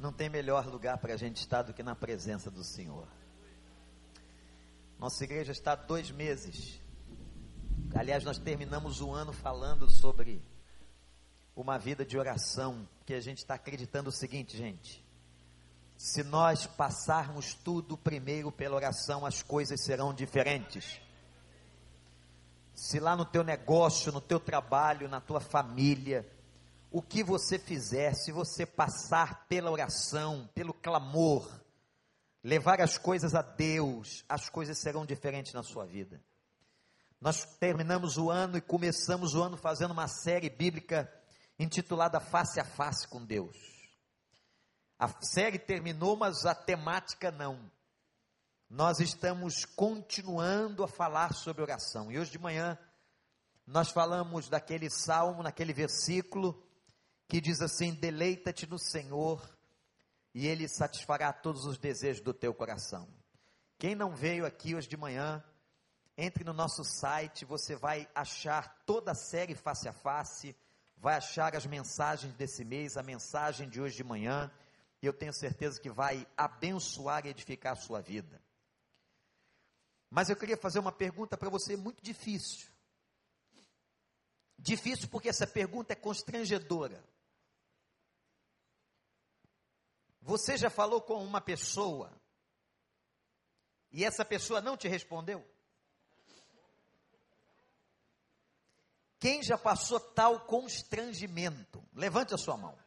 Não tem melhor lugar para a gente estar do que na presença do Senhor. Nossa igreja está há dois meses. Aliás, nós terminamos o ano falando sobre uma vida de oração, que a gente está acreditando o seguinte, gente. Se nós passarmos tudo primeiro pela oração, as coisas serão diferentes. Se lá no teu negócio, no teu trabalho, na tua família, o que você fizer, se você passar pela oração, pelo clamor, levar as coisas a Deus, as coisas serão diferentes na sua vida. Nós terminamos o ano e começamos o ano fazendo uma série bíblica intitulada Face a Face com Deus. A série terminou, mas a temática não. Nós estamos continuando a falar sobre oração. E hoje de manhã nós falamos daquele salmo, naquele versículo que diz assim: Deleita-te no Senhor, e Ele satisfará todos os desejos do teu coração. Quem não veio aqui hoje de manhã, entre no nosso site, você vai achar toda a série face a face, vai achar as mensagens desse mês, a mensagem de hoje de manhã, e eu tenho certeza que vai abençoar e edificar a sua vida. Mas eu queria fazer uma pergunta para você muito difícil. Difícil porque essa pergunta é constrangedora. Você já falou com uma pessoa e essa pessoa não te respondeu? Quem já passou tal constrangimento? Levante a sua mão.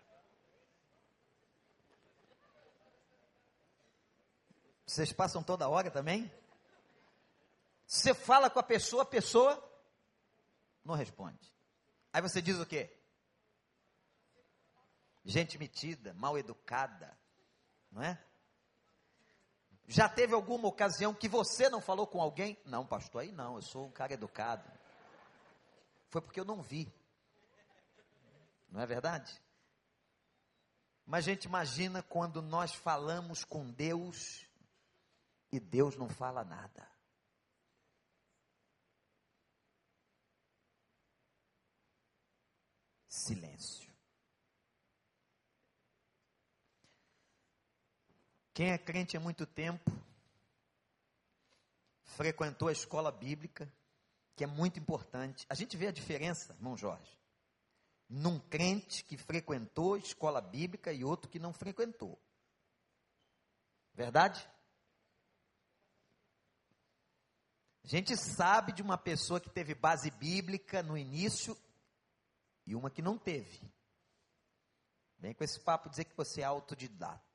Vocês passam toda hora também? Você fala com a pessoa, a pessoa não responde. Aí você diz o quê? Gente metida, mal educada, não é? Já teve alguma ocasião que você não falou com alguém? Não, pastor, aí não, eu sou um cara educado. Foi porque eu não vi. Não é verdade? Mas a gente imagina quando nós falamos com Deus e Deus não fala nada. Silêncio. Quem é crente há muito tempo, frequentou a escola bíblica, que é muito importante. A gente vê a diferença, irmão Jorge, num crente que frequentou a escola bíblica e outro que não frequentou. Verdade? A gente sabe de uma pessoa que teve base bíblica no início e uma que não teve. Vem com esse papo dizer que você é autodidata.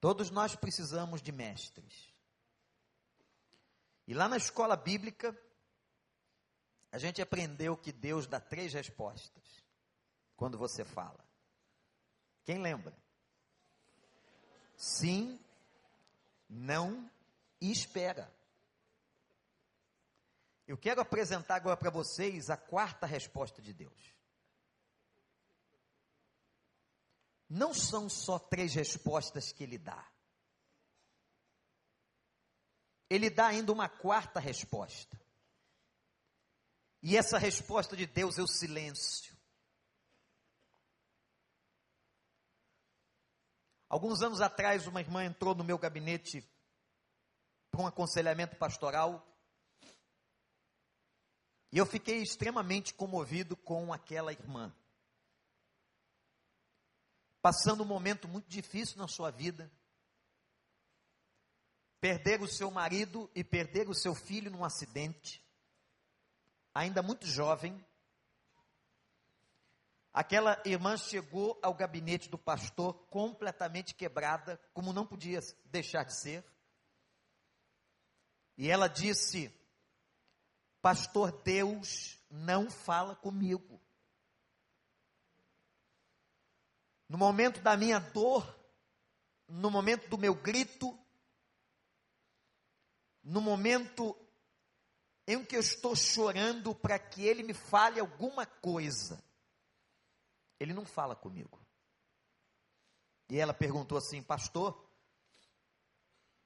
Todos nós precisamos de mestres. E lá na escola bíblica, a gente aprendeu que Deus dá três respostas quando você fala. Quem lembra? Sim, não e espera. Eu quero apresentar agora para vocês a quarta resposta de Deus. Não são só três respostas que ele dá. Ele dá ainda uma quarta resposta. E essa resposta de Deus é o silêncio. Alguns anos atrás, uma irmã entrou no meu gabinete para um aconselhamento pastoral. E eu fiquei extremamente comovido com aquela irmã passando um momento muito difícil na sua vida, perder o seu marido e perder o seu filho num acidente, ainda muito jovem. Aquela irmã chegou ao gabinete do pastor completamente quebrada, como não podia deixar de ser. E ela disse: Pastor, Deus não fala comigo. No momento da minha dor, no momento do meu grito, no momento em que eu estou chorando para que ele me fale alguma coisa, ele não fala comigo. E ela perguntou assim, pastor,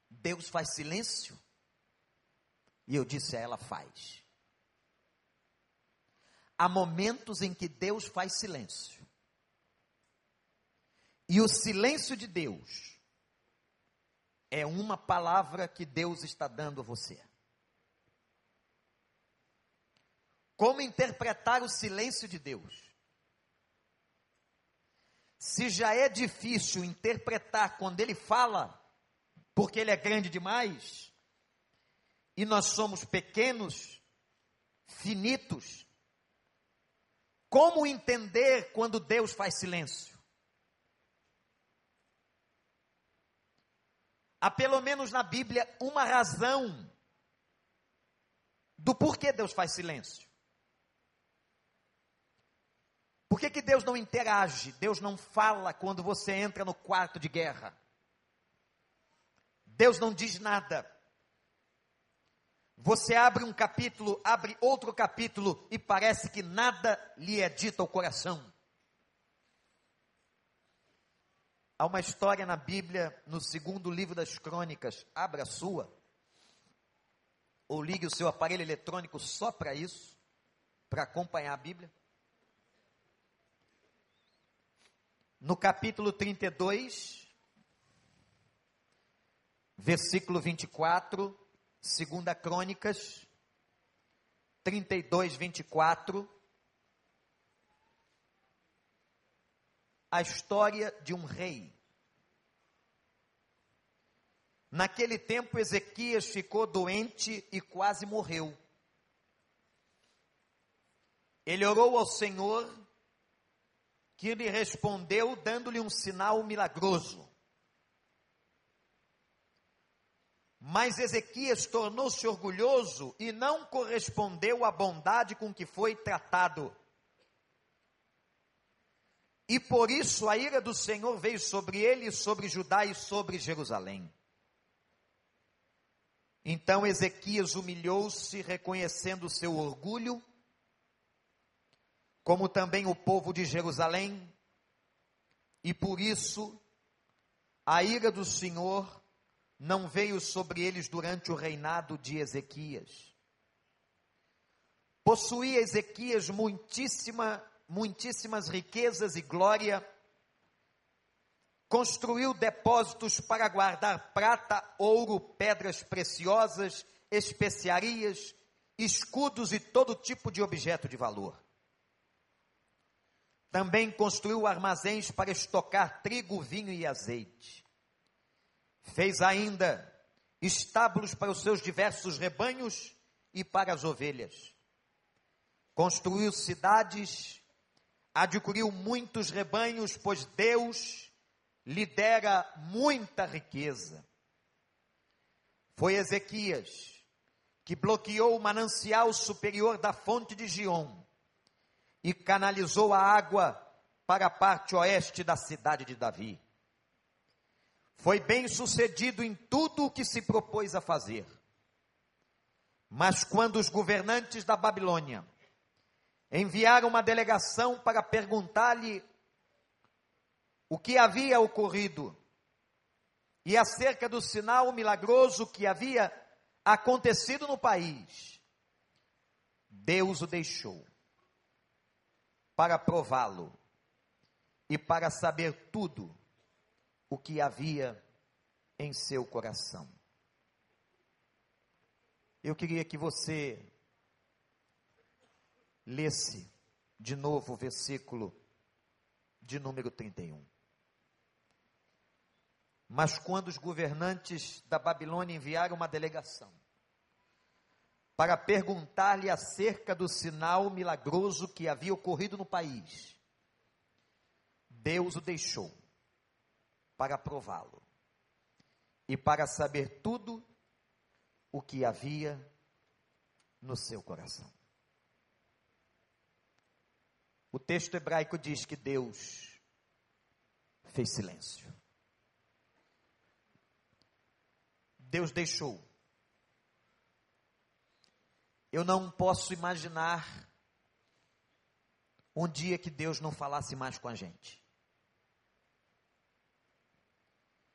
Deus faz silêncio? E eu disse a ela: faz. Há momentos em que Deus faz silêncio. E o silêncio de Deus é uma palavra que Deus está dando a você. Como interpretar o silêncio de Deus? Se já é difícil interpretar quando ele fala, porque ele é grande demais, e nós somos pequenos, finitos, como entender quando Deus faz silêncio? Há pelo menos na Bíblia uma razão do porquê Deus faz silêncio. Por que, que Deus não interage? Deus não fala quando você entra no quarto de guerra. Deus não diz nada. Você abre um capítulo, abre outro capítulo e parece que nada lhe é dito ao coração. Há uma história na Bíblia, no segundo livro das crônicas, abra a sua, ou ligue o seu aparelho eletrônico só para isso, para acompanhar a Bíblia. no capítulo 32, versículo 24, segunda Crônicas, 32, 24, a história de um rei. Naquele tempo, Ezequias ficou doente e quase morreu. Ele orou ao Senhor que lhe respondeu dando-lhe um sinal milagroso. Mas Ezequias tornou-se orgulhoso e não correspondeu à bondade com que foi tratado. E por isso a ira do Senhor veio sobre ele, sobre Judá e sobre Jerusalém. Então Ezequias humilhou-se, reconhecendo seu orgulho, como também o povo de Jerusalém, e por isso a ira do Senhor não veio sobre eles durante o reinado de Ezequias. Possuía Ezequias muitíssima, muitíssimas riquezas e glória, construiu depósitos para guardar prata, ouro, pedras preciosas, especiarias, escudos e todo tipo de objeto de valor. Também construiu armazéns para estocar trigo, vinho e azeite. Fez ainda estábulos para os seus diversos rebanhos e para as ovelhas. Construiu cidades, adquiriu muitos rebanhos, pois Deus lhe dera muita riqueza. Foi Ezequias que bloqueou o manancial superior da fonte de Gion e canalizou a água para a parte oeste da cidade de Davi. Foi bem sucedido em tudo o que se propôs a fazer. Mas quando os governantes da Babilônia enviaram uma delegação para perguntar-lhe o que havia ocorrido e acerca do sinal milagroso que havia acontecido no país, Deus o deixou para prová-lo e para saber tudo o que havia em seu coração. Eu queria que você lesse de novo o versículo de número 31. Mas quando os governantes da Babilônia enviaram uma delegação para perguntar-lhe acerca do sinal milagroso que havia ocorrido no país. Deus o deixou para prová-lo e para saber tudo o que havia no seu coração. O texto hebraico diz que Deus fez silêncio. Deus deixou eu não posso imaginar um dia que Deus não falasse mais com a gente.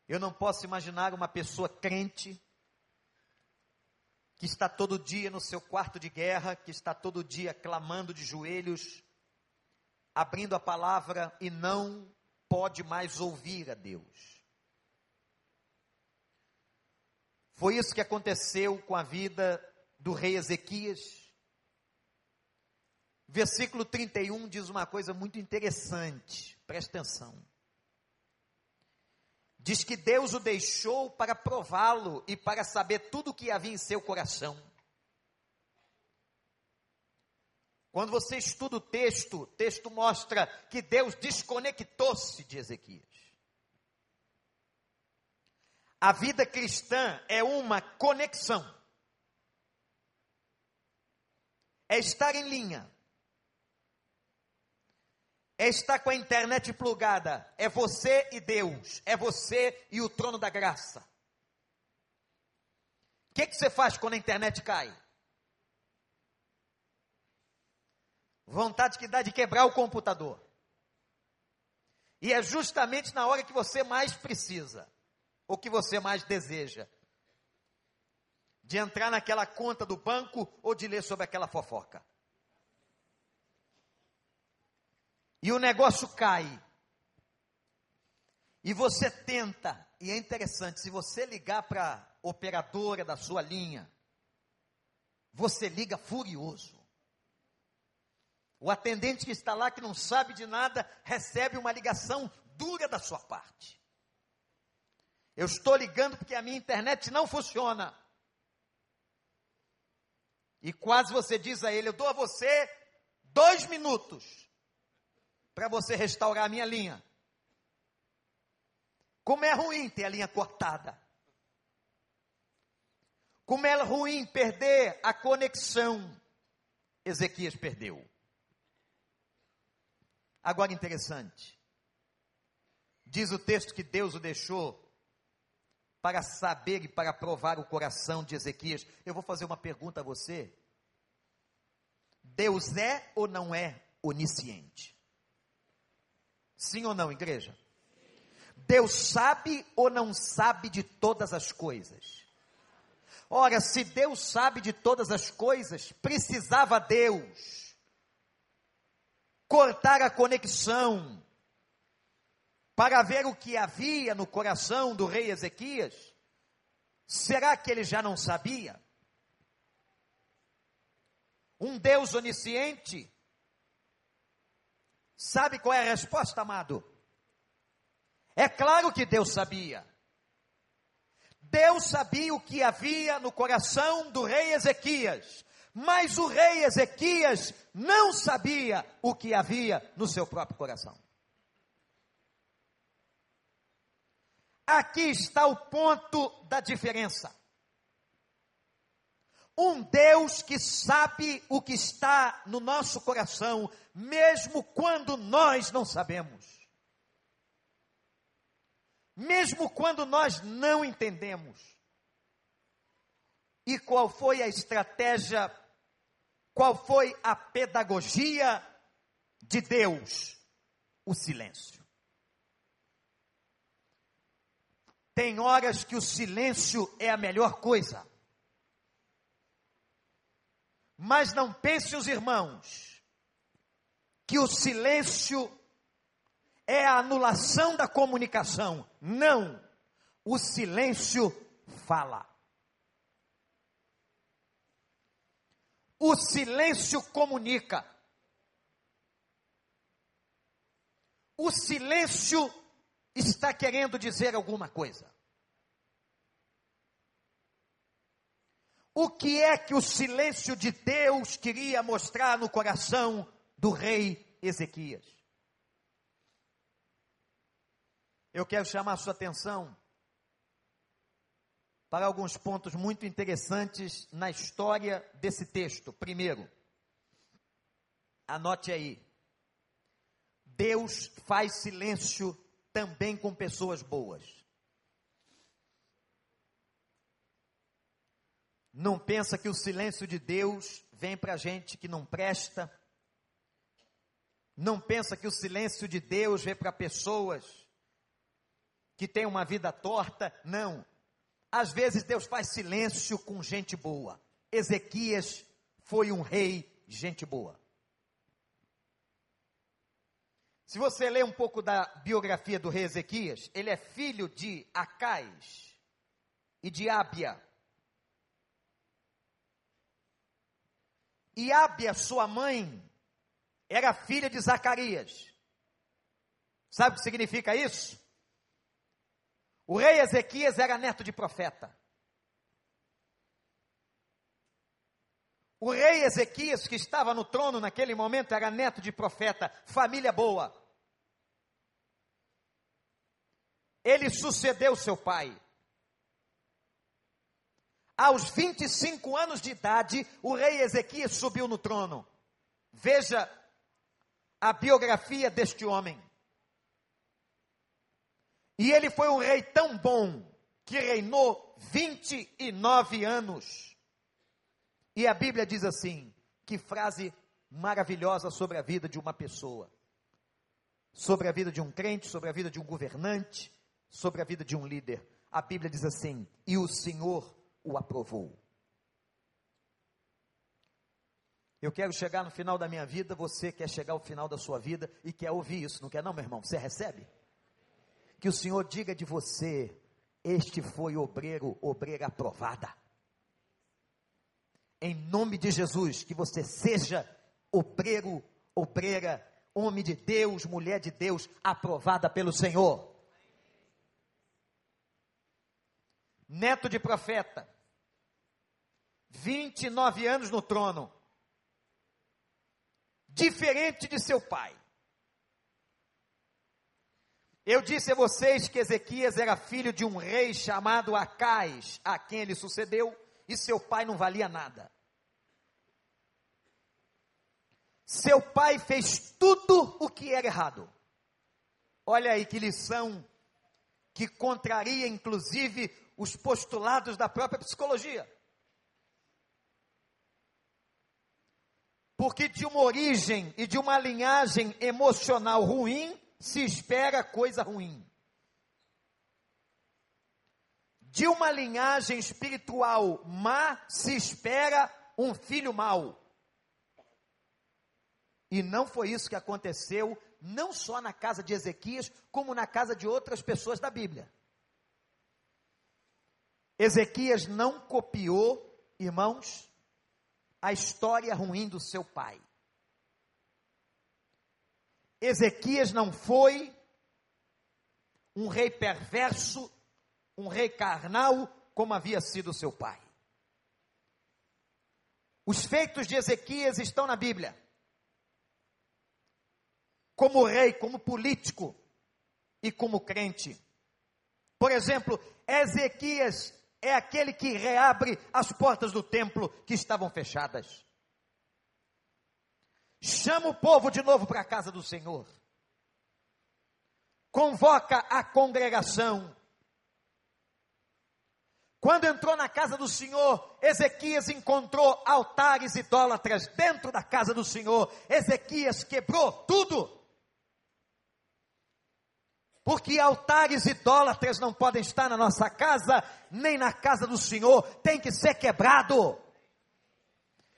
Eu não posso imaginar uma pessoa crente que está todo dia no seu quarto de guerra, que está todo dia clamando de joelhos, abrindo a palavra e não pode mais ouvir a Deus. Foi isso que aconteceu com a vida do rei Ezequias. Versículo 31 diz uma coisa muito interessante, presta atenção. Diz que Deus o deixou para prová-lo e para saber tudo o que havia em seu coração. Quando você estuda o texto, o texto mostra que Deus desconectou-se de Ezequias. A vida cristã é uma conexão. É estar em linha. É estar com a internet plugada. É você e Deus. É você e o trono da graça. O que, que você faz quando a internet cai? Vontade que dá de quebrar o computador. E é justamente na hora que você mais precisa, ou que você mais deseja, de entrar naquela conta do banco ou de ler sobre aquela fofoca. E o negócio cai. E você tenta, e é interessante, se você ligar para a operadora da sua linha, você liga furioso. O atendente que está lá, que não sabe de nada, recebe uma ligação dura da sua parte. Eu estou ligando porque a minha internet não funciona. E quase você diz a ele: Eu dou a você dois minutos para você restaurar a minha linha. Como é ruim ter a linha cortada. Como é ruim perder a conexão. Ezequias perdeu. Agora interessante. Diz o texto que Deus o deixou para saber e para provar o coração de Ezequias. Eu vou fazer uma pergunta a você. Deus é ou não é onisciente? Sim ou não, igreja? Deus sabe ou não sabe de todas as coisas? Ora, se Deus sabe de todas as coisas, precisava Deus cortar a conexão para ver o que havia no coração do rei Ezequias? Será que ele já não sabia? Um Deus onisciente sabe qual é a resposta, amado? É claro que Deus sabia. Deus sabia o que havia no coração do rei Ezequias. Mas o rei Ezequias não sabia o que havia no seu próprio coração. Aqui está o ponto da diferença. Um Deus que sabe o que está no nosso coração, mesmo quando nós não sabemos. Mesmo quando nós não entendemos. E qual foi a estratégia, qual foi a pedagogia de Deus? O silêncio. Tem horas que o silêncio é a melhor coisa. Mas não pense os irmãos que o silêncio é a anulação da comunicação. Não. O silêncio fala. O silêncio comunica. O silêncio está querendo dizer alguma coisa. O que é que o silêncio de Deus queria mostrar no coração do rei Ezequias? Eu quero chamar sua atenção para alguns pontos muito interessantes na história desse texto. Primeiro, anote aí. Deus faz silêncio também com pessoas boas. Não pensa que o silêncio de Deus vem para gente que não presta. Não pensa que o silêncio de Deus vem para pessoas que têm uma vida torta. Não. Às vezes Deus faz silêncio com gente boa. Ezequias foi um rei gente boa. Se você ler um pouco da biografia do rei Ezequias, ele é filho de Acais e de Ábia. E Ábia, sua mãe, era filha de Zacarias. Sabe o que significa isso? O rei Ezequias era neto de profeta. O rei Ezequias, que estava no trono naquele momento, era neto de profeta, família boa. Ele sucedeu seu pai. Aos 25 anos de idade, o rei Ezequias subiu no trono. Veja a biografia deste homem. E ele foi um rei tão bom que reinou 29 anos. E a Bíblia diz assim: que frase maravilhosa sobre a vida de uma pessoa, sobre a vida de um crente, sobre a vida de um governante, sobre a vida de um líder. A Bíblia diz assim: e o Senhor o aprovou. Eu quero chegar no final da minha vida, você quer chegar ao final da sua vida e quer ouvir isso, não quer não, meu irmão? Você recebe? Que o Senhor diga de você: este foi obreiro, obreira aprovada em nome de Jesus, que você seja obreiro, obreira, homem de Deus, mulher de Deus, aprovada pelo Senhor. Neto de profeta, 29 anos no trono, diferente de seu pai. Eu disse a vocês que Ezequias era filho de um rei chamado Acais, a quem ele sucedeu e seu pai não valia nada. Seu pai fez tudo o que era errado. Olha aí que lição que contraria inclusive os postulados da própria psicologia. Porque de uma origem e de uma linhagem emocional ruim se espera coisa ruim de uma linhagem espiritual má se espera um filho mau. E não foi isso que aconteceu, não só na casa de Ezequias, como na casa de outras pessoas da Bíblia. Ezequias não copiou, irmãos, a história ruim do seu pai. Ezequias não foi um rei perverso um rei carnal como havia sido seu pai. Os feitos de Ezequias estão na Bíblia. Como rei, como político e como crente. Por exemplo, Ezequias é aquele que reabre as portas do templo que estavam fechadas. Chama o povo de novo para a casa do Senhor. Convoca a congregação quando entrou na casa do Senhor, Ezequias encontrou altares idólatras dentro da casa do Senhor. Ezequias quebrou tudo. Porque altares idólatras não podem estar na nossa casa, nem na casa do Senhor, tem que ser quebrado.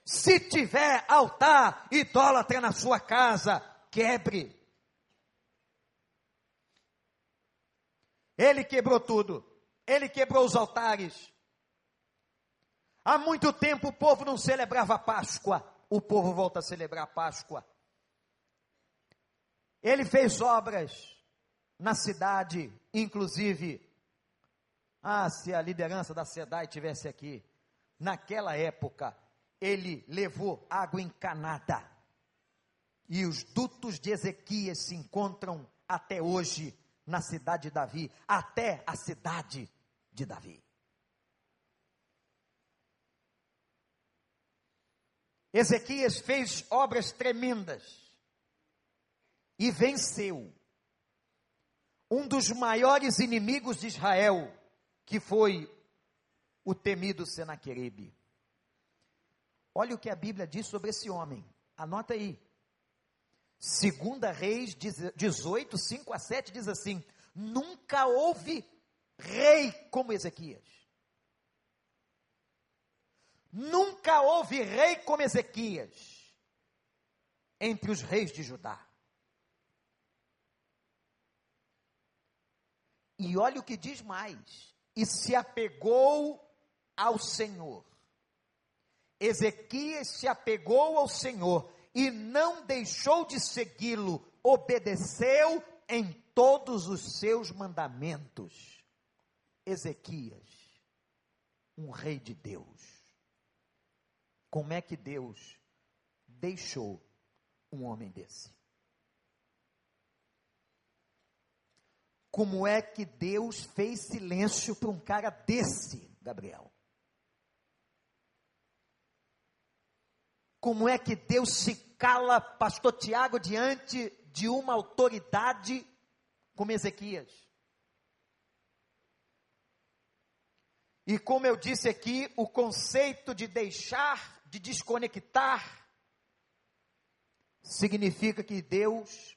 Se tiver altar idólatra na sua casa, quebre. Ele quebrou tudo. Ele quebrou os altares. Há muito tempo o povo não celebrava a Páscoa. O povo volta a celebrar a Páscoa. Ele fez obras na cidade, inclusive. Ah, se a liderança da SEDAI tivesse aqui. Naquela época, ele levou água encanada. E os dutos de Ezequias se encontram até hoje na cidade de Davi, até a cidade de Davi. Ezequias fez obras tremendas e venceu um dos maiores inimigos de Israel, que foi o temido Senaqueribe. Olha o que a Bíblia diz sobre esse homem. Anota aí. Segunda Reis 18, 5 a 7 diz assim: Nunca houve rei como Ezequias. Nunca houve rei como Ezequias entre os reis de Judá. E olha o que diz mais: e se apegou ao Senhor. Ezequias se apegou ao Senhor e não deixou de segui-lo, obedeceu em todos os seus mandamentos. Ezequias, um rei de Deus. Como é que Deus deixou um homem desse? Como é que Deus fez silêncio para um cara desse, Gabriel? Como é que Deus se cala, pastor Tiago, diante de uma autoridade como Ezequias? E como eu disse aqui, o conceito de deixar, de desconectar, significa que Deus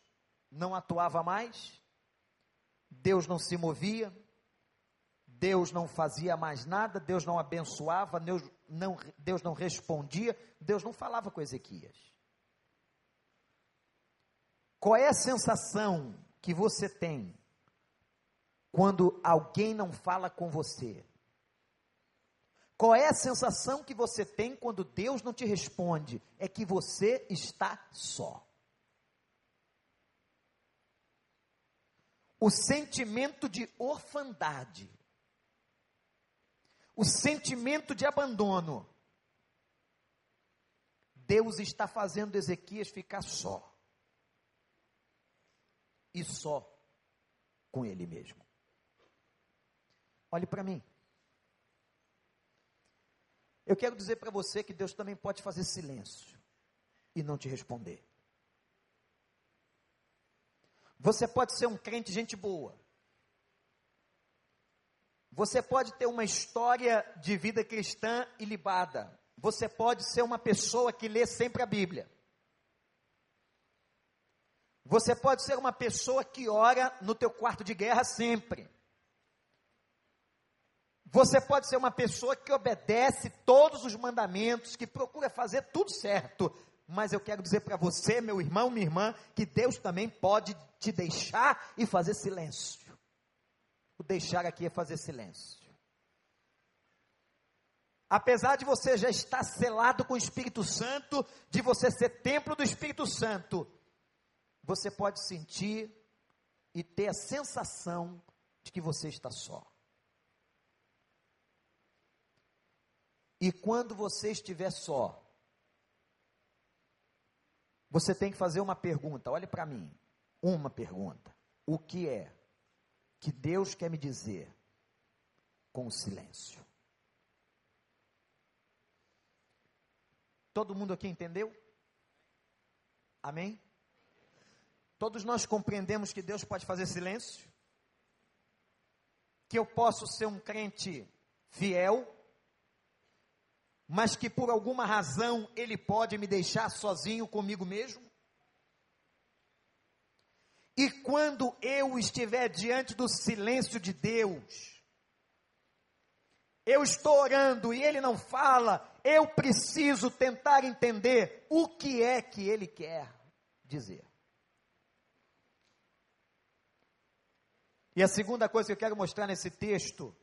não atuava mais, Deus não se movia, Deus não fazia mais nada, Deus não abençoava, Deus não, Deus não respondia, Deus não falava com Ezequias. Qual é a sensação que você tem quando alguém não fala com você? Qual é a sensação que você tem quando Deus não te responde? É que você está só. O sentimento de orfandade o sentimento de abandono. Deus está fazendo Ezequias ficar só. E só com ele mesmo. Olhe para mim. Eu quero dizer para você que Deus também pode fazer silêncio e não te responder. Você pode ser um crente gente boa, você pode ter uma história de vida cristã ilibada. Você pode ser uma pessoa que lê sempre a Bíblia. Você pode ser uma pessoa que ora no teu quarto de guerra sempre. Você pode ser uma pessoa que obedece todos os mandamentos, que procura fazer tudo certo. Mas eu quero dizer para você, meu irmão, minha irmã, que Deus também pode te deixar e fazer silêncio. O deixar aqui é fazer silêncio. Apesar de você já estar selado com o Espírito Santo, de você ser templo do Espírito Santo, você pode sentir e ter a sensação de que você está só. E quando você estiver só, você tem que fazer uma pergunta. Olhe para mim. Uma pergunta. O que é que Deus quer me dizer com o silêncio. Todo mundo aqui entendeu? Amém? Todos nós compreendemos que Deus pode fazer silêncio? Que eu posso ser um crente fiel, mas que por alguma razão Ele pode me deixar sozinho comigo mesmo? E quando eu estiver diante do silêncio de Deus, eu estou orando e ele não fala, eu preciso tentar entender o que é que ele quer dizer. E a segunda coisa que eu quero mostrar nesse texto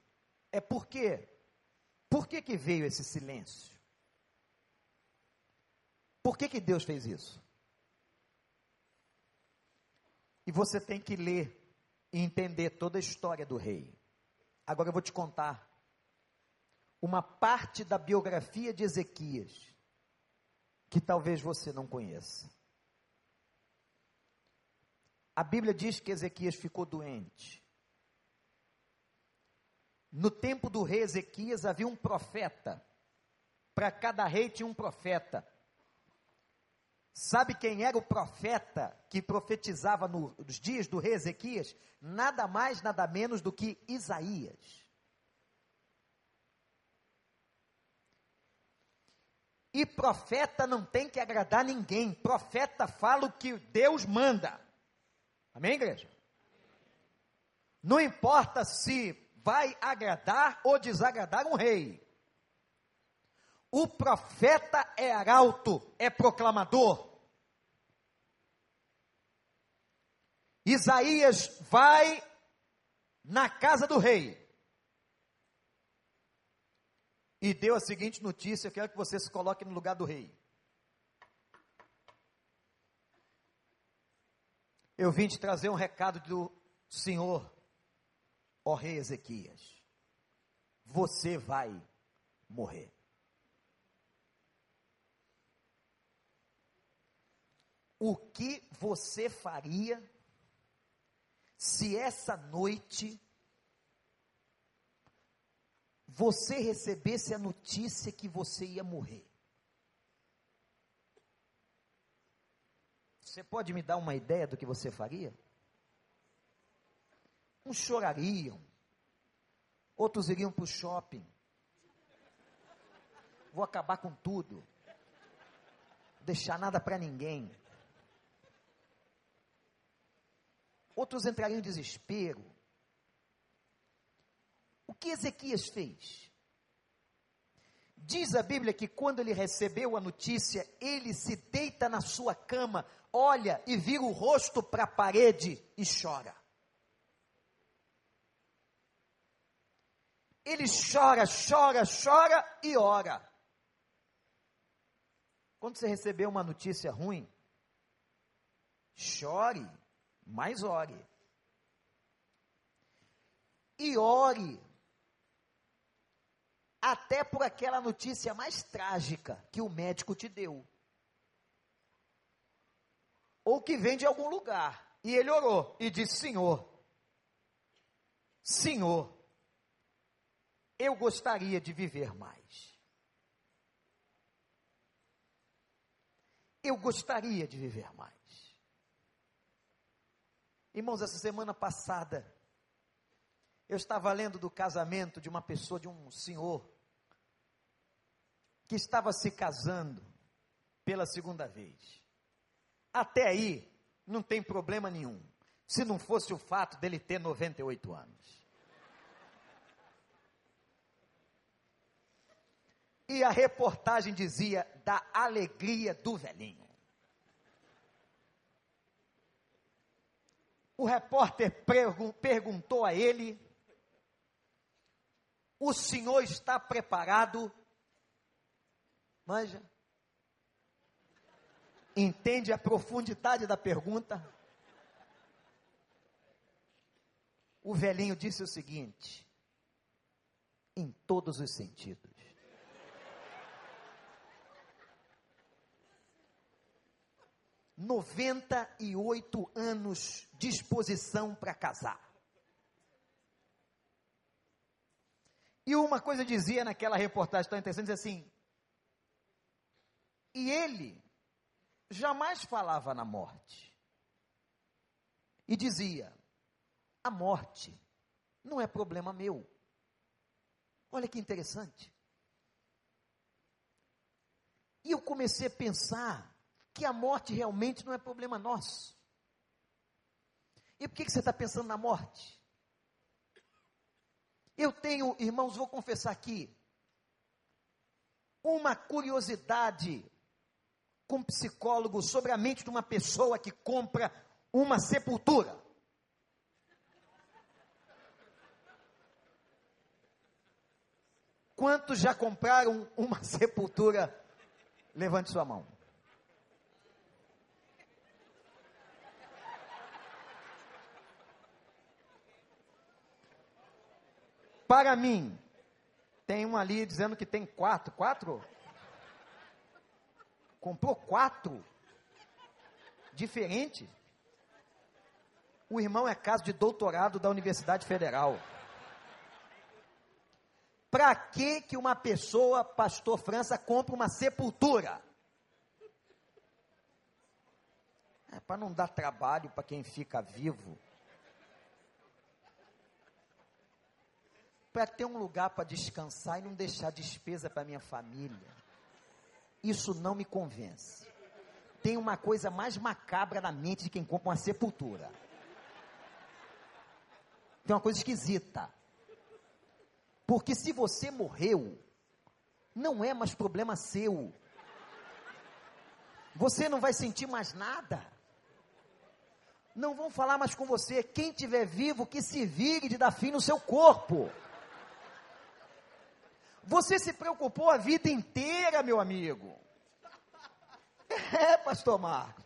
é por quê? Por que, que veio esse silêncio? Por que, que Deus fez isso? E você tem que ler e entender toda a história do rei. Agora eu vou te contar uma parte da biografia de Ezequias que talvez você não conheça. A Bíblia diz que Ezequias ficou doente. No tempo do rei Ezequias havia um profeta. Para cada rei tinha um profeta. Sabe quem era o profeta que profetizava no, nos dias do rei Ezequias? Nada mais, nada menos do que Isaías. E profeta não tem que agradar ninguém. Profeta fala o que Deus manda. Amém, igreja? Não importa se vai agradar ou desagradar um rei. O profeta é arauto, é proclamador. Isaías vai na casa do rei e deu a seguinte notícia: eu quero que você se coloque no lugar do rei. Eu vim te trazer um recado do Senhor, ó rei Ezequias. Você vai morrer. O que você faria se essa noite você recebesse a notícia que você ia morrer? Você pode me dar uma ideia do que você faria? Uns chorariam, outros iriam para o shopping. Vou acabar com tudo, deixar nada para ninguém. outros entrariam em desespero. O que Ezequias fez? Diz a Bíblia que quando ele recebeu a notícia, ele se deita na sua cama, olha e vira o rosto para a parede e chora. Ele chora, chora, chora e ora. Quando você receber uma notícia ruim, chore, mas ore. E ore até por aquela notícia mais trágica que o médico te deu. Ou que vem de algum lugar. E ele orou e disse: Senhor, Senhor, eu gostaria de viver mais. Eu gostaria de viver mais. Irmãos, essa semana passada, eu estava lendo do casamento de uma pessoa, de um senhor, que estava se casando pela segunda vez. Até aí, não tem problema nenhum, se não fosse o fato dele ter 98 anos. E a reportagem dizia da alegria do velhinho. O repórter perguntou a ele: O senhor está preparado? Manja. Entende a profundidade da pergunta? O velhinho disse o seguinte: em todos os sentidos. 98 anos de disposição para casar. E uma coisa dizia naquela reportagem tão interessante, assim, e ele jamais falava na morte. E dizia, a morte não é problema meu. Olha que interessante. E eu comecei a pensar que a morte realmente não é problema nosso. E por que, você está pensando na morte? Eu tenho, irmãos, vou confessar aqui, uma curiosidade com psicólogo sobre a mente de uma pessoa que compra uma sepultura. Quantos já compraram uma sepultura? Levante sua mão. Para mim, tem um ali dizendo que tem quatro. Quatro? Comprou quatro? Diferente? O irmão é caso de doutorado da Universidade Federal. Para que que uma pessoa, pastor França, compra uma sepultura? É para não dar trabalho para quem fica vivo. Para ter um lugar para descansar e não deixar despesa para minha família. Isso não me convence. Tem uma coisa mais macabra na mente de quem compra uma sepultura. Tem uma coisa esquisita. Porque se você morreu, não é mais problema seu. Você não vai sentir mais nada. não vão falar mais com você. Quem tiver vivo, que se vire de dar fim no seu corpo. Você se preocupou a vida inteira, meu amigo. É, pastor Marcos.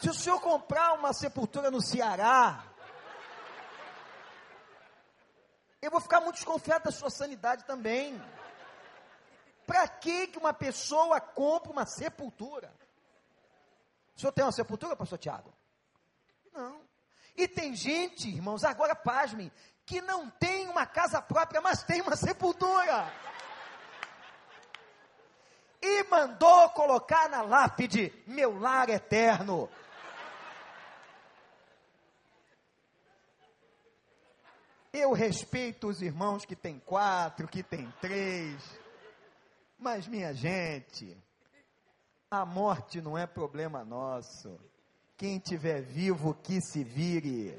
Se o senhor comprar uma sepultura no Ceará, eu vou ficar muito desconfiado da sua sanidade também. Para que uma pessoa compra uma sepultura? O senhor tem uma sepultura, pastor Tiago? Não. E tem gente, irmãos, agora pasmem, que não tem uma casa própria, mas tem uma sepultura. E mandou colocar na lápide: meu lar eterno. Eu respeito os irmãos que tem quatro, que tem três. Mas, minha gente, a morte não é problema nosso. Quem tiver vivo, que se vire.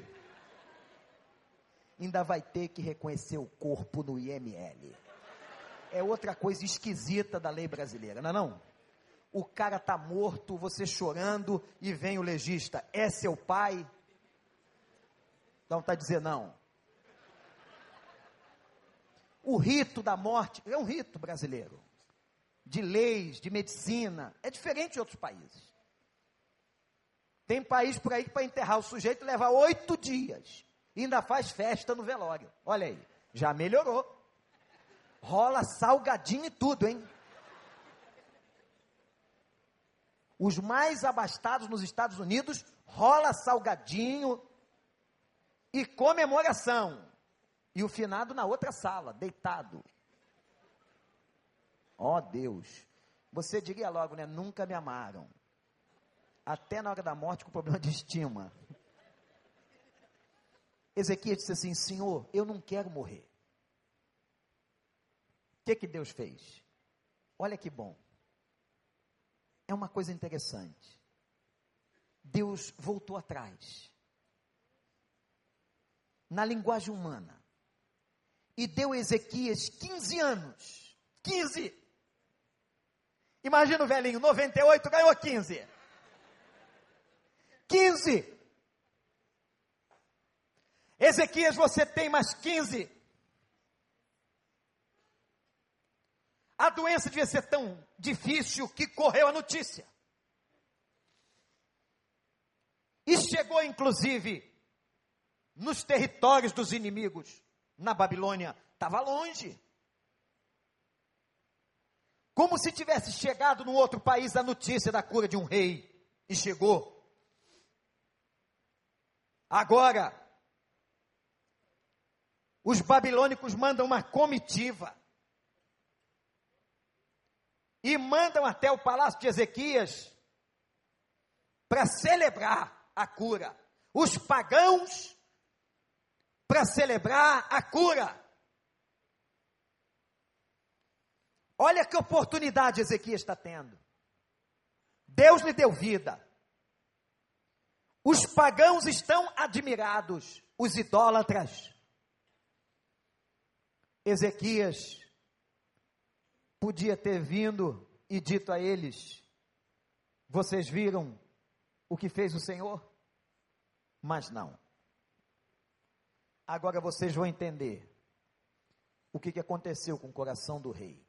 Ainda vai ter que reconhecer o corpo no IML. É outra coisa esquisita da lei brasileira, não é não? O cara tá morto, você chorando, e vem o legista, é seu pai? Dá vontade de dizer não. O rito da morte é um rito brasileiro, de leis, de medicina, é diferente de outros países. Tem país por aí que para enterrar o sujeito leva oito dias, ainda faz festa no velório. Olha aí, já melhorou. Rola salgadinho e tudo, hein? Os mais abastados nos Estados Unidos, rola salgadinho e comemoração. E o finado na outra sala, deitado. Ó oh, Deus. Você diria logo, né? Nunca me amaram. Até na hora da morte com problema de estima. Ezequiel disse assim: Senhor, eu não quero morrer. Que, que Deus fez? Olha que bom. É uma coisa interessante. Deus voltou atrás. Na linguagem humana e deu a Ezequias 15 anos. 15. Imagina o velhinho, 98, ganhou 15. 15. Ezequias, você tem mais 15. A doença devia ser tão difícil que correu a notícia. E chegou, inclusive, nos territórios dos inimigos na Babilônia estava longe. Como se tivesse chegado num outro país a notícia da cura de um rei. E chegou. Agora, os babilônicos mandam uma comitiva. E mandam até o palácio de Ezequias para celebrar a cura. Os pagãos para celebrar a cura. Olha que oportunidade Ezequias está tendo. Deus lhe deu vida. Os pagãos estão admirados, os idólatras. Ezequias podia ter vindo e dito a eles: Vocês viram o que fez o Senhor? Mas não. Agora vocês vão entender o que, que aconteceu com o coração do rei.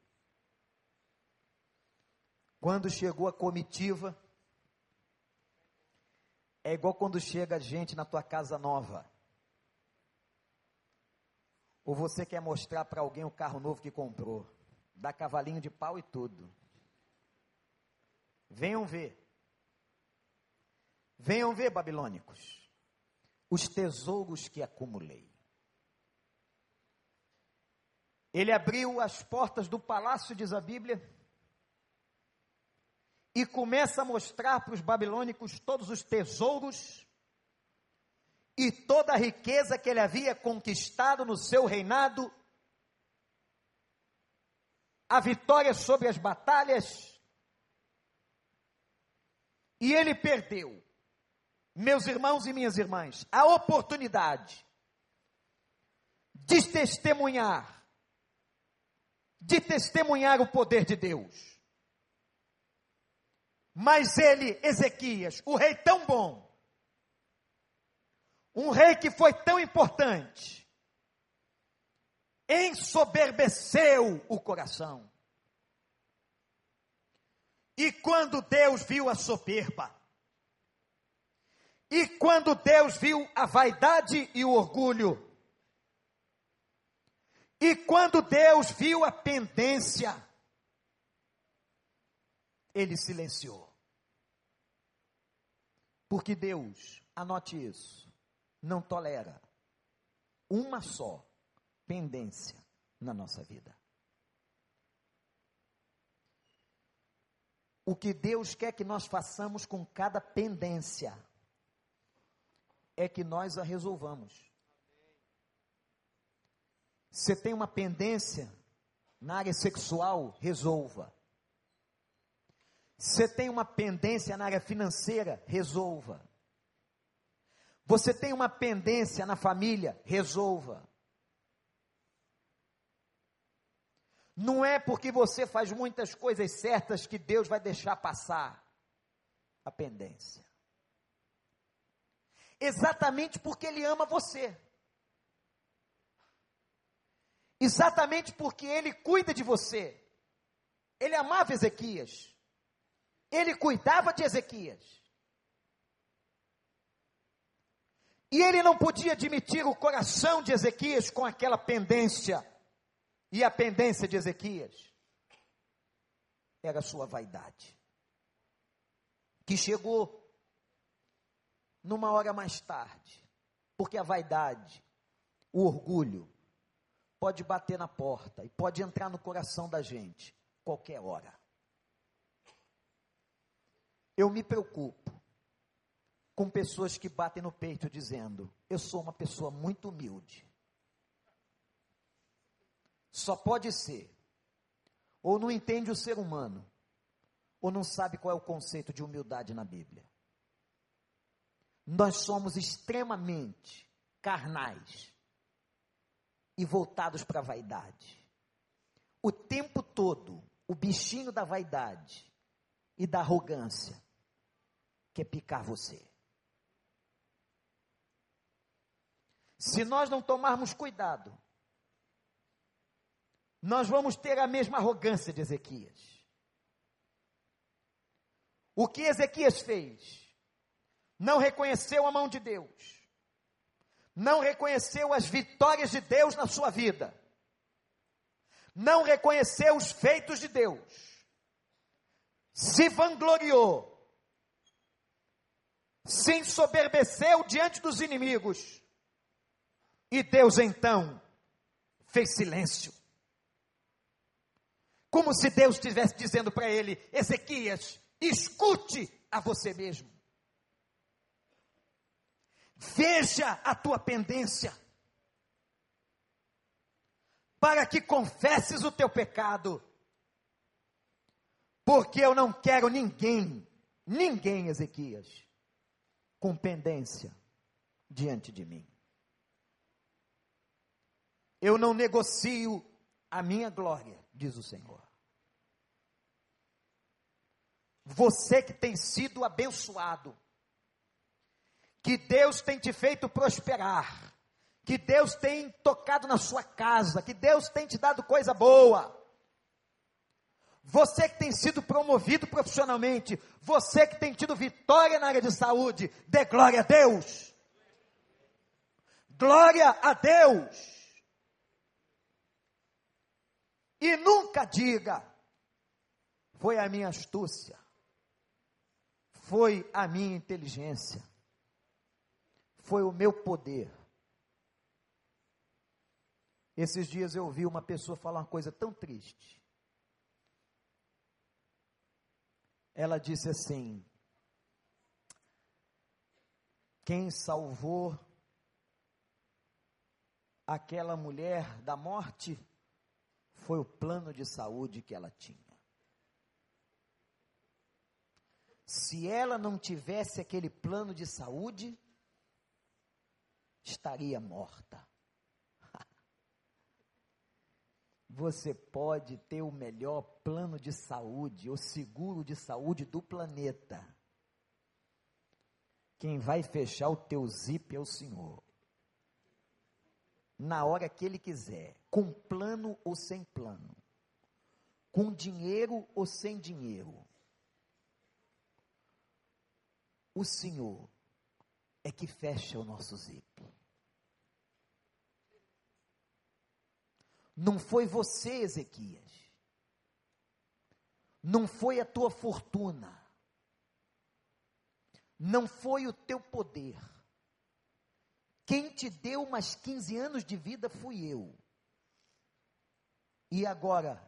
Quando chegou a comitiva, é igual quando chega gente na tua casa nova. Ou você quer mostrar para alguém o carro novo que comprou. Dá cavalinho de pau e tudo. Venham ver. Venham ver, babilônicos, os tesouros que acumulei. Ele abriu as portas do palácio, diz a Bíblia, e começa a mostrar para os babilônicos todos os tesouros e toda a riqueza que ele havia conquistado no seu reinado, a vitória sobre as batalhas, e ele perdeu, meus irmãos e minhas irmãs, a oportunidade de testemunhar de testemunhar o poder de Deus. Mas ele, Ezequias, o rei tão bom, Um rei que foi tão importante, ensoberbeceu o coração. E quando Deus viu a soberba, e quando Deus viu a vaidade e o orgulho, e quando Deus viu a pendência, ele silenciou. Porque Deus, anote isso, não tolera uma só pendência na nossa vida. O que Deus quer que nós façamos com cada pendência é que nós a resolvamos. Você tem uma pendência na área sexual, resolva. Você tem uma pendência na área financeira, resolva. Você tem uma pendência na família, resolva. Não é porque você faz muitas coisas certas que Deus vai deixar passar a pendência. Exatamente porque Ele ama você. Exatamente porque Ele cuida de você. Ele amava Ezequias. Ele cuidava de Ezequias. E ele não podia admitir o coração de Ezequias com aquela pendência. E a pendência de Ezequias era a sua vaidade. Que chegou numa hora mais tarde. Porque a vaidade, o orgulho, pode bater na porta e pode entrar no coração da gente qualquer hora. Eu me preocupo com pessoas que batem no peito dizendo: Eu sou uma pessoa muito humilde. Só pode ser, ou não entende o ser humano, ou não sabe qual é o conceito de humildade na Bíblia. Nós somos extremamente carnais e voltados para a vaidade. O tempo todo, o bichinho da vaidade e da arrogância quer picar você. Se nós não tomarmos cuidado, nós vamos ter a mesma arrogância de Ezequias. O que Ezequias fez? Não reconheceu a mão de Deus, não reconheceu as vitórias de Deus na sua vida, não reconheceu os feitos de Deus se vangloriou, se ensoberbeceu diante dos inimigos, e Deus então fez silêncio. Como se Deus estivesse dizendo para ele: Ezequias, escute a você mesmo. Veja a tua pendência, para que confesses o teu pecado porque eu não quero ninguém, ninguém, Ezequias, com pendência diante de mim. Eu não negocio a minha glória, diz o Senhor. Você que tem sido abençoado, que Deus tem te feito prosperar, que Deus tem tocado na sua casa, que Deus tem te dado coisa boa. Você que tem sido promovido profissionalmente, você que tem tido vitória na área de saúde, dê glória a Deus. Glória a Deus. E nunca diga, foi a minha astúcia, foi a minha inteligência, foi o meu poder. Esses dias eu ouvi uma pessoa falar uma coisa tão triste. ela disse assim: Quem salvou aquela mulher da morte foi o plano de saúde que ela tinha. Se ela não tivesse aquele plano de saúde, estaria morta. Você pode ter o melhor plano de saúde, o seguro de saúde do planeta. Quem vai fechar o teu zip é o Senhor. Na hora que Ele quiser, com plano ou sem plano, com dinheiro ou sem dinheiro. O Senhor é que fecha o nosso zip. Não foi você, Ezequias. Não foi a tua fortuna não foi o teu poder. Quem te deu mais 15 anos de vida fui eu. E agora,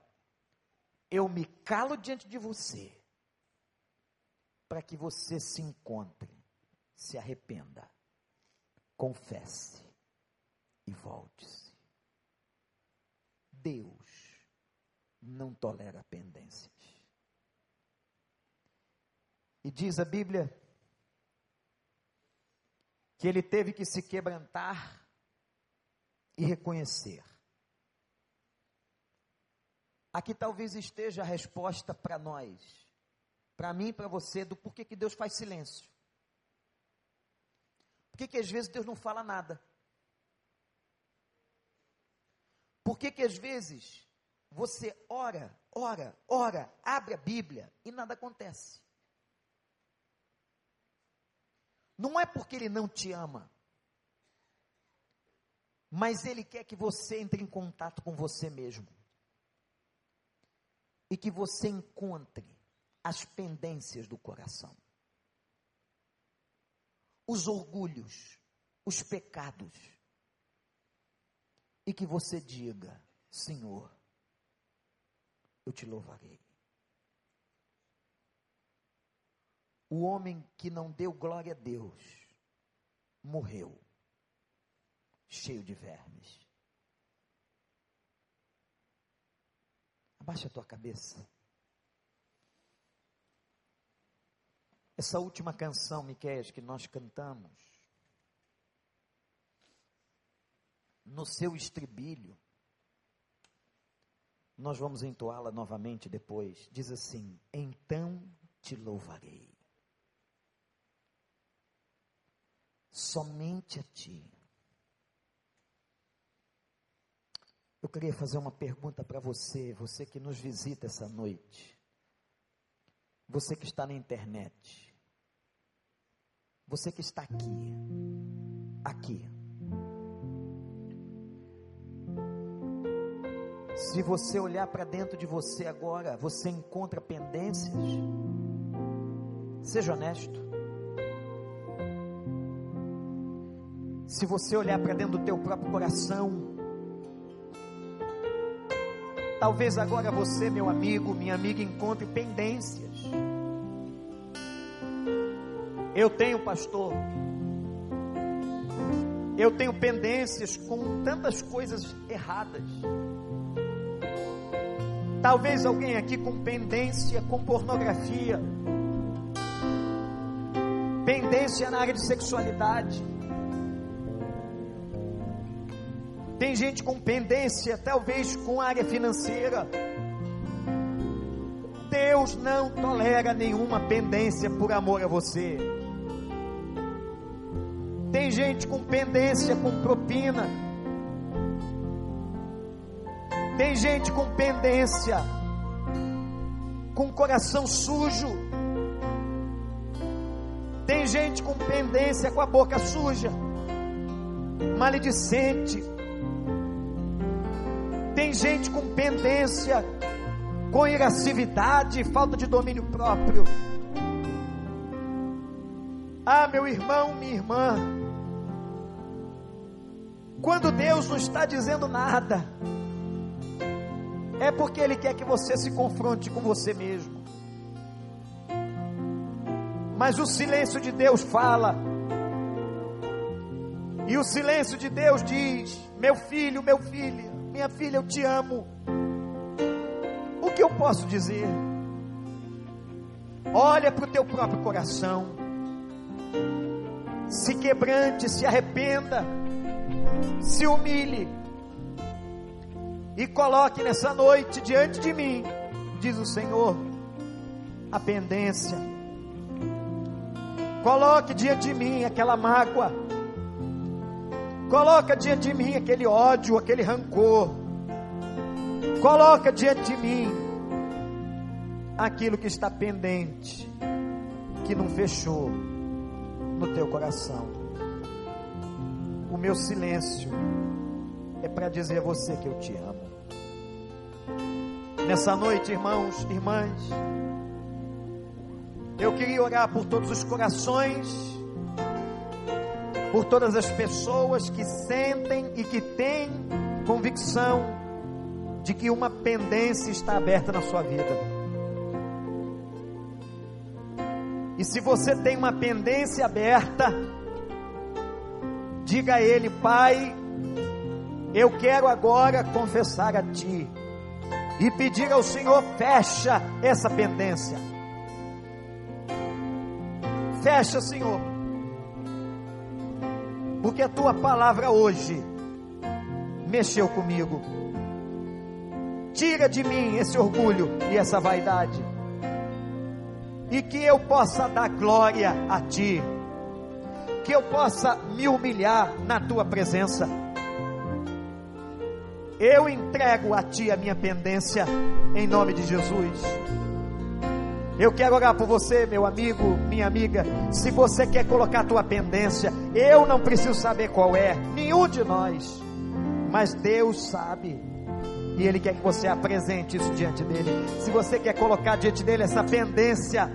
eu me calo diante de você, para que você se encontre, se arrependa, confesse e volte-se. Deus não tolera pendências. E diz a Bíblia que ele teve que se quebrantar e reconhecer. Aqui talvez esteja a resposta para nós, para mim e para você, do porquê que Deus faz silêncio. Por que, às vezes Deus não fala nada? Por que, que às vezes você ora, ora, ora, abre a Bíblia e nada acontece? Não é porque ele não te ama, mas ele quer que você entre em contato com você mesmo e que você encontre as pendências do coração, os orgulhos, os pecados, e que você diga: Senhor, eu te louvarei. O homem que não deu glória a Deus morreu, cheio de vermes. Abaixa a tua cabeça. Essa última canção, Miquel, que nós cantamos, no seu estribilho, nós vamos entoá-la novamente depois. Diz assim: Então te louvarei. somente a Ti. Eu queria fazer uma pergunta para você, você que nos visita essa noite, você que está na internet, você que está aqui, aqui. Se você olhar para dentro de você agora, você encontra pendências? Seja honesto. Se você olhar para dentro do teu próprio coração, talvez agora você, meu amigo, minha amiga, encontre pendências. Eu tenho, pastor, eu tenho pendências com tantas coisas erradas. Talvez alguém aqui com pendência com pornografia, pendência na área de sexualidade Tem gente com pendência, talvez com área financeira. Deus não tolera nenhuma pendência por amor a você. Tem gente com pendência com propina. Tem gente com pendência com coração sujo. Tem gente com pendência com a boca suja, maledicente tem gente com pendência, com irascividade, falta de domínio próprio. Ah, meu irmão, minha irmã, quando Deus não está dizendo nada, é porque Ele quer que você se confronte com você mesmo. Mas o silêncio de Deus fala, e o silêncio de Deus diz: Meu filho, meu filho, minha filha, eu te amo. O que eu posso dizer? Olha para o teu próprio coração. Se quebrante, se arrependa, se humilhe e coloque nessa noite diante de mim, diz o Senhor, a pendência. Coloque diante de mim aquela mágoa. Coloca diante de mim aquele ódio, aquele rancor. Coloca diante de mim aquilo que está pendente, que não fechou no teu coração. O meu silêncio é para dizer a você que eu te amo. Nessa noite, irmãos, irmãs, eu queria orar por todos os corações, por todas as pessoas que sentem e que têm convicção de que uma pendência está aberta na sua vida. E se você tem uma pendência aberta, diga a Ele, Pai, eu quero agora confessar a Ti e pedir ao Senhor, fecha essa pendência. Fecha, Senhor. Porque a tua palavra hoje mexeu comigo. Tira de mim esse orgulho e essa vaidade. E que eu possa dar glória a ti. Que eu possa me humilhar na tua presença eu entrego a Ti a minha pendência, em nome de Jesus. Eu quero orar por você, meu amigo, minha amiga. Se você quer colocar a tua pendência, eu não preciso saber qual é, nenhum de nós, mas Deus sabe. E Ele quer que você apresente isso diante dele. Se você quer colocar diante dele essa pendência,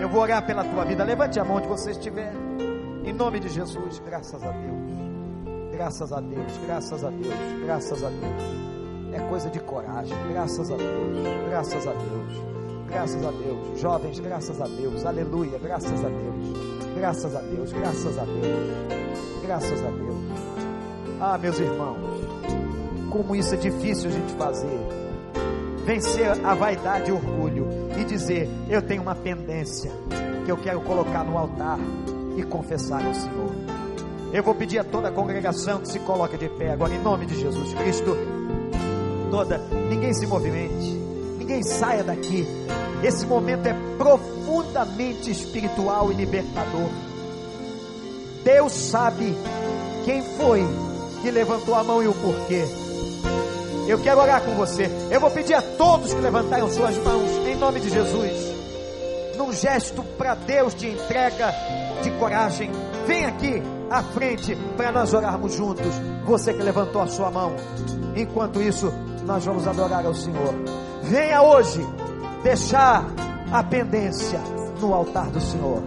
eu vou orar pela tua vida. Levante a mão onde você estiver. Em nome de Jesus, graças a Deus. Graças a Deus, graças a Deus, graças a Deus. É coisa de coragem, graças a Deus, graças a Deus, graças a Deus. Jovens, graças a Deus, aleluia, graças a Deus, graças a Deus, graças a Deus, graças a Deus. Ah, meus irmãos, como isso é difícil a gente fazer. Vencer a vaidade e orgulho e dizer: Eu tenho uma pendência que eu quero colocar no altar e confessar ao Senhor. Eu vou pedir a toda a congregação que se coloque de pé agora, em nome de Jesus Cristo. Toda, ninguém se movimente, ninguém saia daqui. Esse momento é profundamente espiritual e libertador. Deus sabe quem foi que levantou a mão e o porquê. Eu quero orar com você. Eu vou pedir a todos que levantaram suas mãos, em nome de Jesus, num gesto para Deus de entrega, de coragem. Vem aqui à frente para nós orarmos juntos. Você que levantou a sua mão. Enquanto isso, nós vamos adorar ao Senhor. Venha hoje deixar a pendência no altar do Senhor.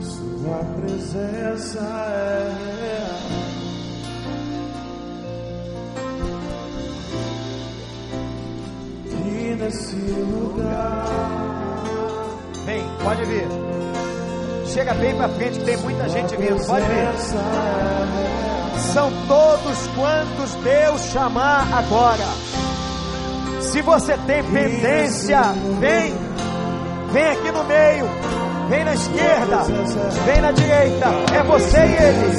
Sua presença é real. E nesse lugar. Vem, pode vir. Chega bem para frente, tem muita gente vindo. Pode vir. São todos quantos Deus chamar agora. Se você tem pendência, vem. Vem aqui no meio. Vem na esquerda. Vem na direita. É você e ele.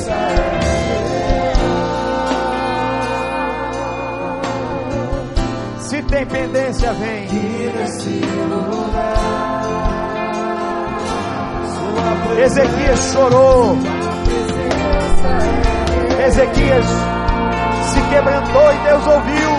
Se tem pendência, vem. Ezequias chorou. Ezequias se quebrantou e Deus ouviu.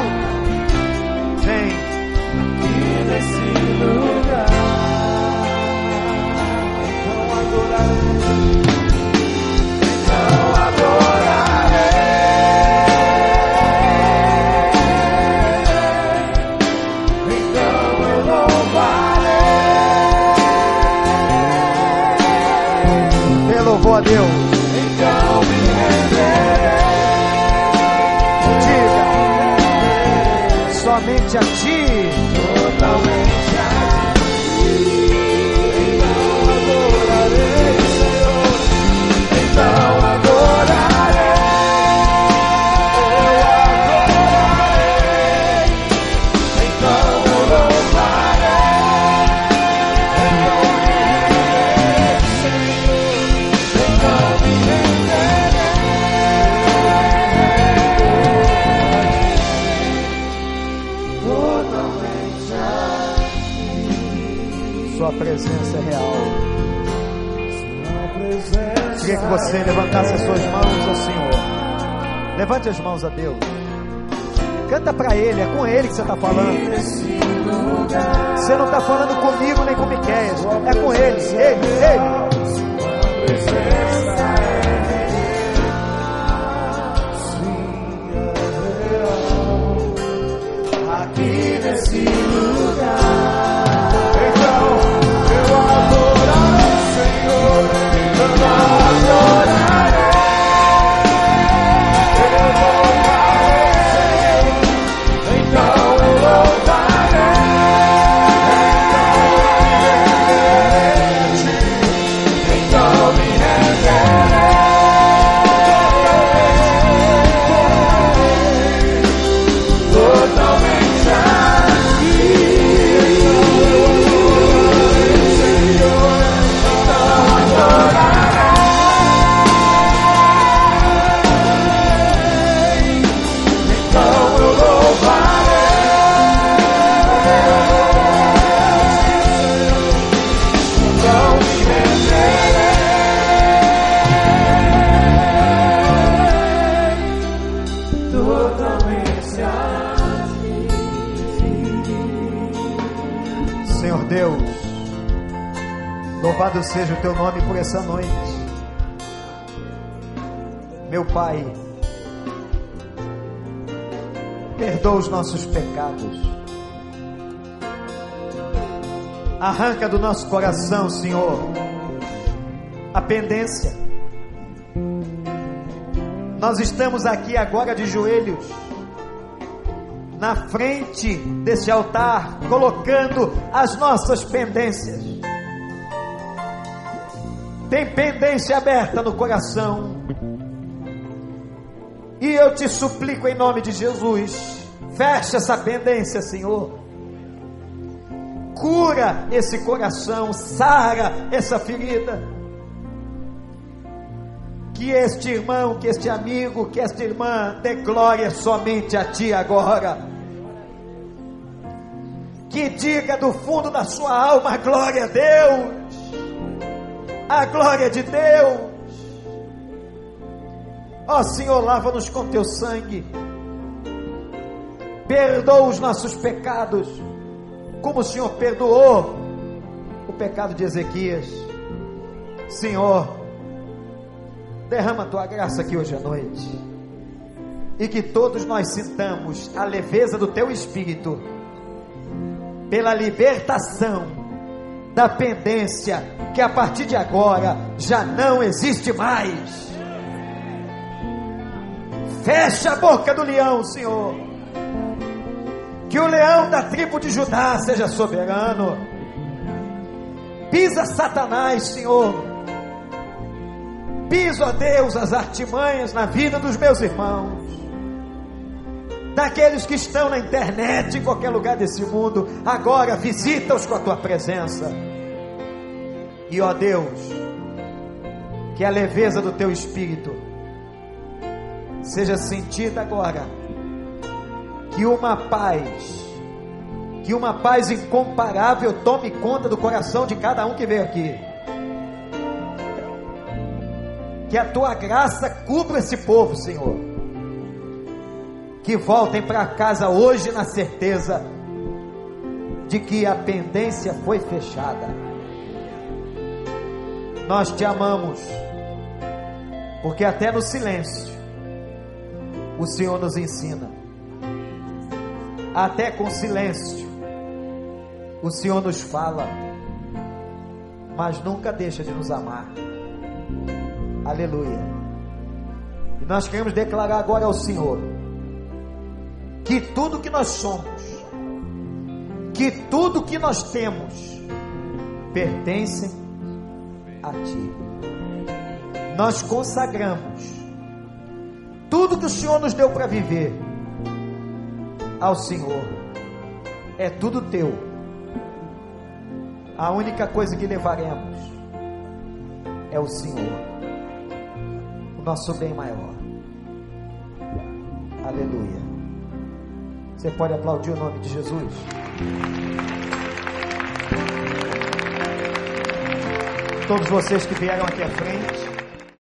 Sua presença é real. Queria que você levantasse as suas mãos ao Senhor. Levante as mãos a Deus. Canta para Ele, é com Ele que você está falando. Você não está falando comigo nem com Miquel, é com Ele. Ele, Ele. Seja o teu nome por essa noite. Meu Pai, perdoa os nossos pecados. Arranca do nosso coração, Senhor, a pendência. Nós estamos aqui agora de joelhos na frente desse altar, colocando as nossas pendências. Tem pendência aberta no coração. E eu te suplico em nome de Jesus, fecha essa pendência, Senhor. Cura esse coração, sara essa ferida. Que este irmão, que este amigo, que esta irmã dê glória somente a Ti agora que diga do fundo da sua alma: glória a Deus, a glória de Deus. Ó Senhor, lava-nos com teu sangue, perdoa os nossos pecados, como o Senhor perdoou o pecado de Ezequias. Senhor, derrama tua graça aqui hoje à noite, e que todos nós sintamos a leveza do teu espírito pela libertação da pendência que a partir de agora já não existe mais. Fecha a boca do leão, Senhor. Que o leão da tribo de Judá seja soberano. Pisa Satanás, Senhor. Piso a Deus as artimanhas na vida dos meus irmãos daqueles que estão na internet, em qualquer lugar desse mundo, agora visita-os com a tua presença. E ó Deus, que a leveza do teu espírito seja sentida agora, que uma paz, que uma paz incomparável tome conta do coração de cada um que veio aqui. Que a tua graça cubra esse povo, Senhor que voltem para casa hoje na certeza de que a pendência foi fechada. Nós te amamos, porque até no silêncio o Senhor nos ensina. Até com silêncio o Senhor nos fala, mas nunca deixa de nos amar. Aleluia. E nós queremos declarar agora ao Senhor que tudo que nós somos, que tudo que nós temos, pertencem a Ti. Nós consagramos tudo que o Senhor nos deu para viver ao Senhor. É tudo Teu. A única coisa que levaremos é o Senhor, o nosso bem maior. Aleluia. Você pode aplaudir o nome de Jesus? Todos vocês que vieram aqui à frente.